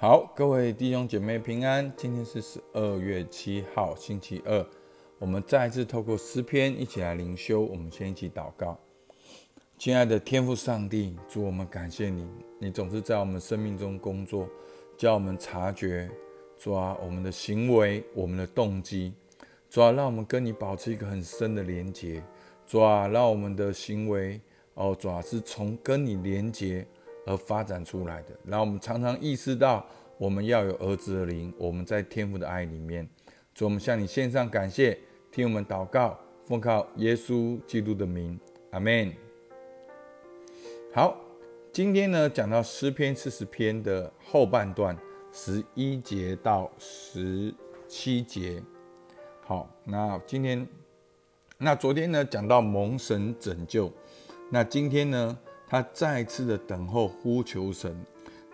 好，各位弟兄姐妹平安。今天是十二月七号，星期二。我们再一次透过诗篇一起来灵修。我们先一起祷告。亲爱的天父上帝，主我们感谢你，你总是在我们生命中工作，叫我们察觉，抓，我们的行为，我们的动机，抓，让我们跟你保持一个很深的连结，主啊，让我们的行为，哦，抓，是从跟你连结。而发展出来的，然后我们常常意识到，我们要有儿子的灵，我们在天父的爱里面。主，我们向你献上感谢，听我们祷告，奉靠耶稣基督的名，阿门。好，今天呢，讲到诗篇四十篇的后半段，十一节到十七节。好，那今天，那昨天呢，讲到蒙神拯救，那今天呢？他再次的等候呼求神，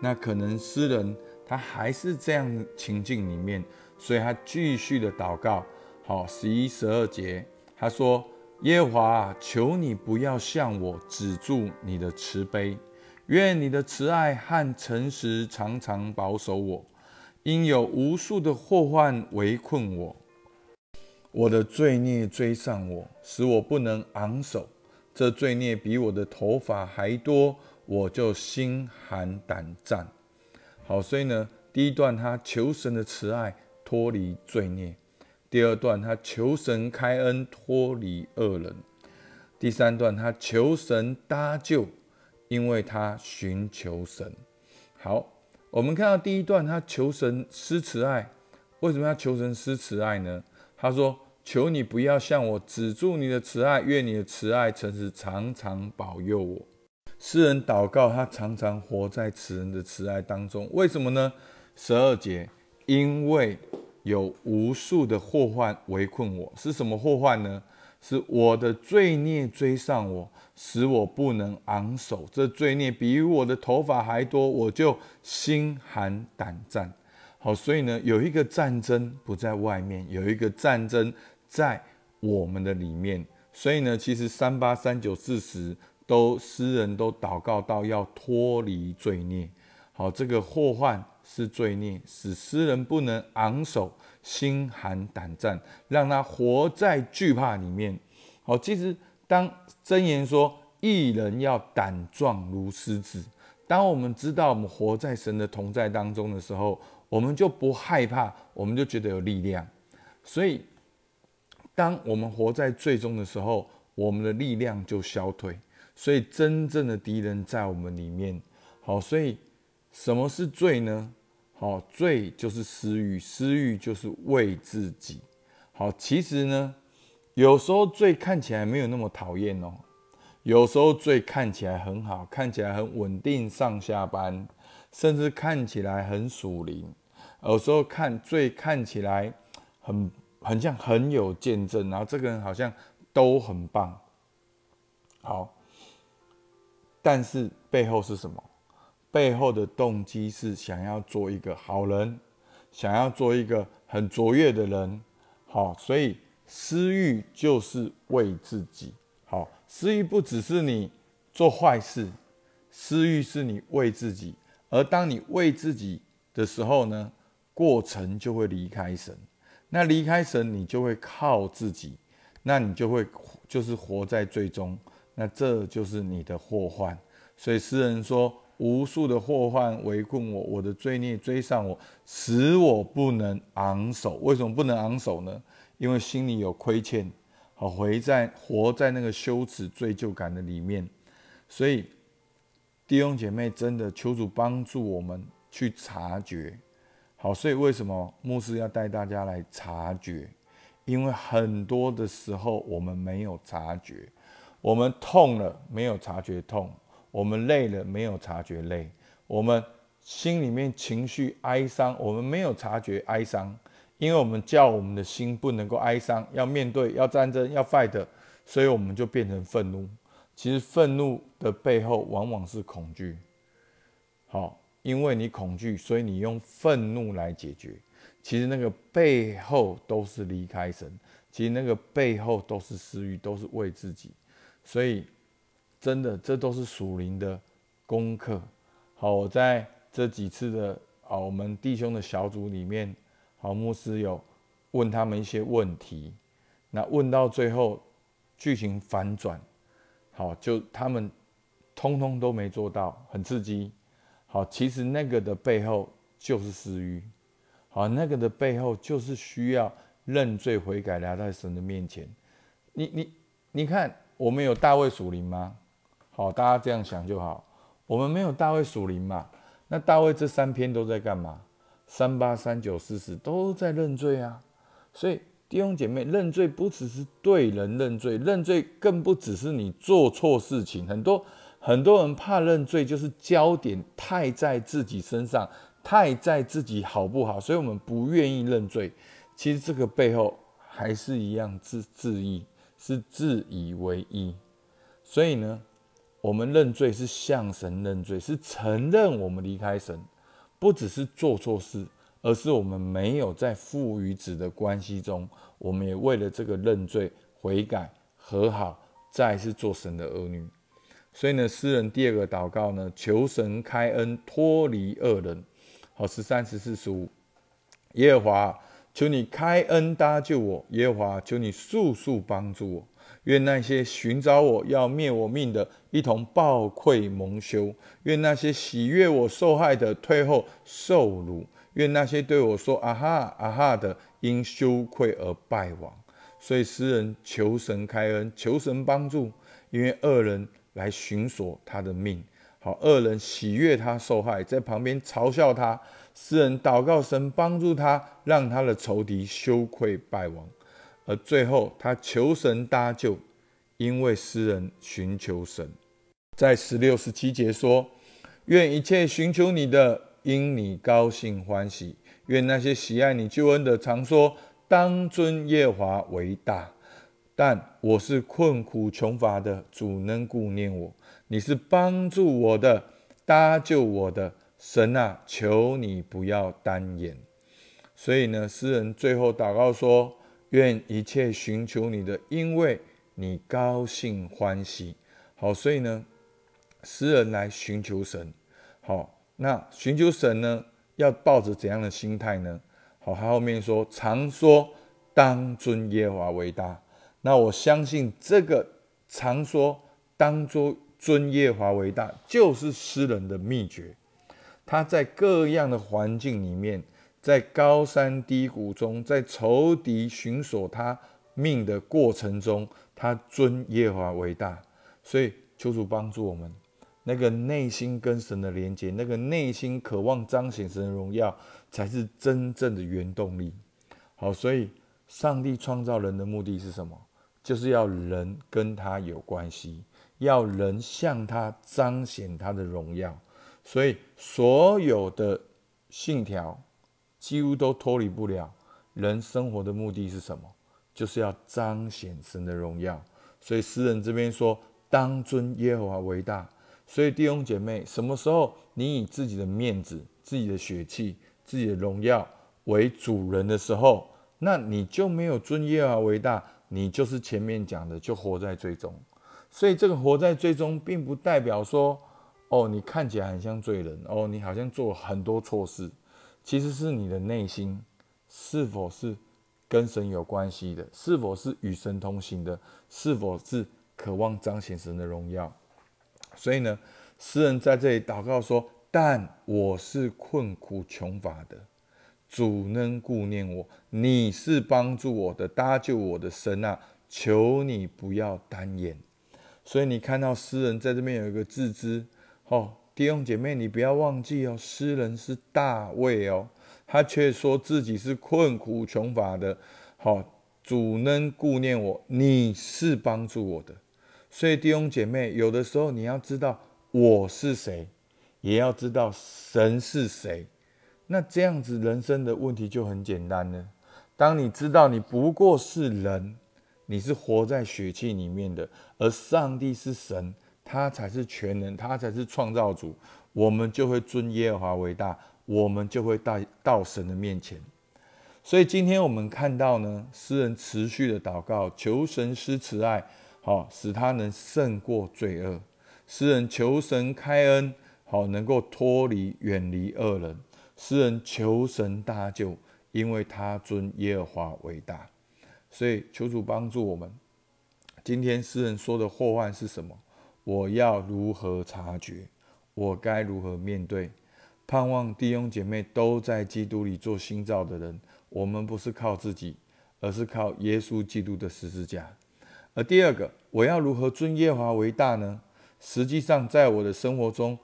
那可能诗人他还是这样情境里面，所以他继续的祷告。好，十一、十二节，他说：“耶和华，求你不要向我止住你的慈悲，愿你的慈爱和诚实常常保守我，因有无数的祸患围困我，我的罪孽追上我，使我不能昂首。”这罪孽比我的头发还多，我就心寒胆战。好，所以呢，第一段他求神的慈爱脱离罪孽；第二段他求神开恩脱离恶人；第三段他求神搭救，因为他寻求神。好，我们看到第一段他求神施慈爱，为什么要求神施慈爱呢？他说。求你不要向我止住你的慈爱，愿你的慈爱诚实常常保佑我。诗人祷告，他常常活在此人的慈爱当中。为什么呢？十二节，因为有无数的祸患围困我。是什么祸患呢？是我的罪孽追上我，使我不能昂首。这罪孽比我的头发还多，我就心寒胆战。好，所以呢，有一个战争不在外面，有一个战争。在我们的里面，所以呢，其实三八、三九、四十都诗人都祷告到要脱离罪孽。好，这个祸患是罪孽，使诗人不能昂首，心寒胆战，让他活在惧怕里面。好，其实当箴言说一人要胆壮如狮子，当我们知道我们活在神的同在当中的时候，我们就不害怕，我们就觉得有力量。所以。当我们活在最终的时候，我们的力量就消退。所以真正的敌人在我们里面。好，所以什么是罪呢？好，罪就是私欲，私欲就是为自己。好，其实呢，有时候罪看起来没有那么讨厌哦。有时候罪看起来很好，看起来很稳定，上下班，甚至看起来很属灵。有时候看罪看起来很。很像很有见证，然后这个人好像都很棒，好，但是背后是什么？背后的动机是想要做一个好人，想要做一个很卓越的人，好，所以私欲就是为自己，好，私欲不只是你做坏事，私欲是你为自己，而当你为自己的时候呢，过程就会离开神。那离开神，你就会靠自己，那你就会就是活在最终，那这就是你的祸患。所以诗人说：“无数的祸患围困我，我的罪孽追上我，使我不能昂首。为什么不能昂首呢？因为心里有亏欠，好回在活在那个羞耻罪疚感的里面。所以弟兄姐妹，真的求主帮助我们去察觉。”好，所以为什么牧师要带大家来察觉？因为很多的时候我们没有察觉，我们痛了没有察觉痛，我们累了没有察觉累，我们心里面情绪哀伤，我们没有察觉哀伤，因为我们叫我们的心不能够哀伤，要面对，要战争，要 fight，所以我们就变成愤怒。其实愤怒的背后往往是恐惧。好。因为你恐惧，所以你用愤怒来解决。其实那个背后都是离开神，其实那个背后都是私欲，都是为自己。所以，真的，这都是属灵的功课。好，我在这几次的啊，我们弟兄的小组里面，好牧师有问他们一些问题，那问到最后剧情反转，好，就他们通通都没做到，很刺激。好，其实那个的背后就是私欲，好，那个的背后就是需要认罪悔改，来到神的面前。你你你看，我们有大卫属灵吗？好，大家这样想就好。我们没有大卫属灵嘛？那大卫这三篇都在干嘛？三八、三九、四十都在认罪啊。所以弟兄姐妹，认罪不只是对人认罪，认罪更不只是你做错事情。很多很多人怕认罪，就是焦点太在自己身上，太在自己好不好，所以我们不愿意认罪。其实这个背后还是一样自自意，是自以为意。所以呢？我们认罪是向神认罪，是承认我们离开神，不只是做错事，而是我们没有在父与子的关系中，我们也为了这个认罪悔改和好，再是做神的儿女。所以呢，诗人第二个祷告呢，求神开恩脱离恶人。好，十三、十四、十五，耶和华，求你开恩搭救我；耶和华，求你速速帮助我。愿那些寻找我要灭我命的，一同暴愧蒙羞；愿那些喜悦我受害的，退后受辱；愿那些对我说“啊哈啊哈”的，因羞愧而败亡。所以诗人求神开恩，求神帮助，因为恶人来寻索他的命。好，恶人喜悦他受害，在旁边嘲笑他。诗人祷告神帮助他，让他的仇敌羞愧败亡。而最后，他求神搭救，因为诗人寻求神，在十六十七节说：“愿一切寻求你的，因你高兴欢喜；愿那些喜爱你救恩的，常说当尊耶华为大。但我是困苦穷乏的，主能顾念我。你是帮助我的，搭救我的神啊！求你不要单言。所以呢，诗人最后祷告说。愿一切寻求你的，因为你高兴欢喜。好，所以呢，诗人来寻求神。好，那寻求神呢，要抱着怎样的心态呢？好，他后面说，常说当尊耶华为大。那我相信这个常说当尊尊耶华为大，就是诗人的秘诀。他在各样的环境里面。在高山低谷中，在仇敌寻索他命的过程中，他尊耶华为大。所以求主帮助我们，那个内心跟神的连接，那个内心渴望彰显神的荣耀，才是真正的原动力。好，所以上帝创造人的目的是什么？就是要人跟他有关系，要人向他彰显他的荣耀。所以所有的信条。几乎都脱离不了人生活的目的是什么？就是要彰显神的荣耀。所以诗人这边说：“当尊耶和华为大。”所以弟兄姐妹，什么时候你以自己的面子、自己的血气、自己的荣耀为主人的时候，那你就没有尊耶和华为大，你就是前面讲的，就活在最终。所以这个活在最终，并不代表说，哦，你看起来很像罪人，哦，你好像做了很多错事。其实是你的内心是否是跟神有关系的，是否是与神同行的，是否是渴望彰显神的荣耀。所以呢，诗人在这里祷告说：“但我是困苦穷乏的，主能顾念我，你是帮助我的、搭救我的神啊！求你不要单言。”所以你看到诗人在这边有一个自知，哦。弟兄姐妹，你不要忘记哦，诗人是大卫哦，他却说自己是困苦穷乏的。好，主能顾念我，你是帮助我的。所以弟兄姐妹，有的时候你要知道我是谁，也要知道神是谁。那这样子人生的问题就很简单了。当你知道你不过是人，你是活在血气里面的，而上帝是神。他才是全能，他才是创造主，我们就会尊耶和华为大，我们就会到到神的面前。所以今天我们看到呢，诗人持续的祷告，求神施慈爱，好使他能胜过罪恶。诗人求神开恩，好能够脱离远离恶人。诗人求神搭救，因为他尊耶和华为大。所以求主帮助我们。今天诗人说的祸患是什么？我要如何察觉？我该如何面对？盼望弟兄姐妹都在基督里做新造的人。我们不是靠自己，而是靠耶稣基督的十字架。而第二个，我要如何尊耶和华为大呢？实际上，在我的生活中，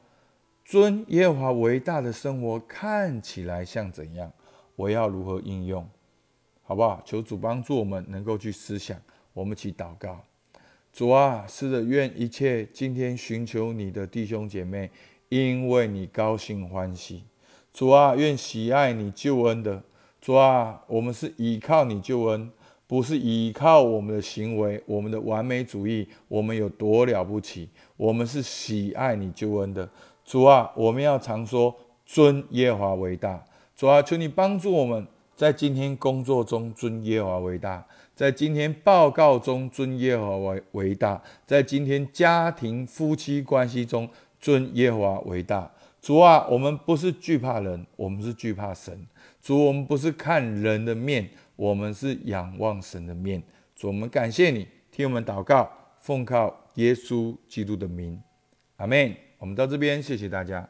尊耶和华为大的生活看起来像怎样？我要如何应用？好不好？求主帮助我们能够去思想。我们一起祷告。主啊，是的，愿一切今天寻求你的弟兄姐妹，因为你高兴欢喜。主啊，愿喜爱你救恩的主啊，我们是依靠你救恩，不是依靠我们的行为、我们的完美主义，我们有多了不起？我们是喜爱你救恩的主啊！我们要常说尊耶华为大。主啊，求你帮助我们在今天工作中尊耶华为大。在今天报告中尊耶华为为大，在今天家庭夫妻关系中尊耶华为大。主啊，我们不是惧怕人，我们是惧怕神。主，我们不是看人的面，我们是仰望神的面。主，我们感谢你，听我们祷告，奉靠耶稣基督的名，阿门。我们到这边，谢谢大家。